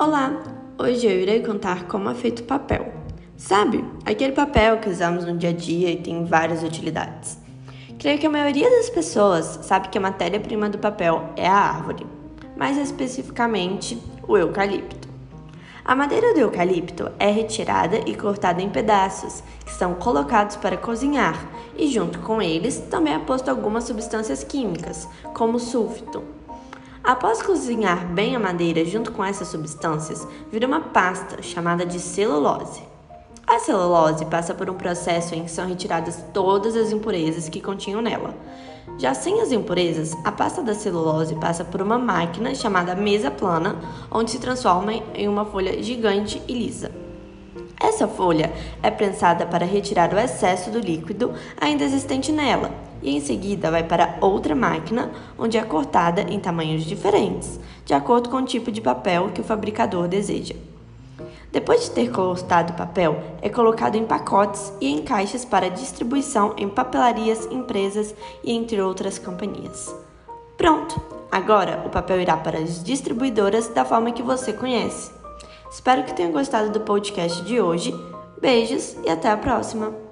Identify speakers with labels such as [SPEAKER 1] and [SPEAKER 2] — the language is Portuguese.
[SPEAKER 1] Olá! Hoje eu irei contar como é feito papel. Sabe, aquele papel que usamos no dia a dia e tem várias utilidades. Creio que a maioria das pessoas sabe que a matéria-prima do papel é a árvore, mais especificamente o eucalipto. A madeira do eucalipto é retirada e cortada em pedaços, que são colocados para cozinhar, e junto com eles também é posto algumas substâncias químicas, como sulfito. Após cozinhar bem a madeira junto com essas substâncias, vira uma pasta chamada de celulose. A celulose passa por um processo em que são retiradas todas as impurezas que continham nela. Já sem as impurezas, a pasta da celulose passa por uma máquina chamada mesa plana, onde se transforma em uma folha gigante e lisa. Essa folha é prensada para retirar o excesso do líquido ainda existente nela e em seguida vai para outra máquina, onde é cortada em tamanhos diferentes, de acordo com o tipo de papel que o fabricador deseja. Depois de ter cortado o papel, é colocado em pacotes e em caixas para distribuição em papelarias, empresas e entre outras companhias. Pronto! Agora o papel irá para as distribuidoras da forma que você conhece. Espero que tenha gostado do podcast de hoje. Beijos e até a próxima!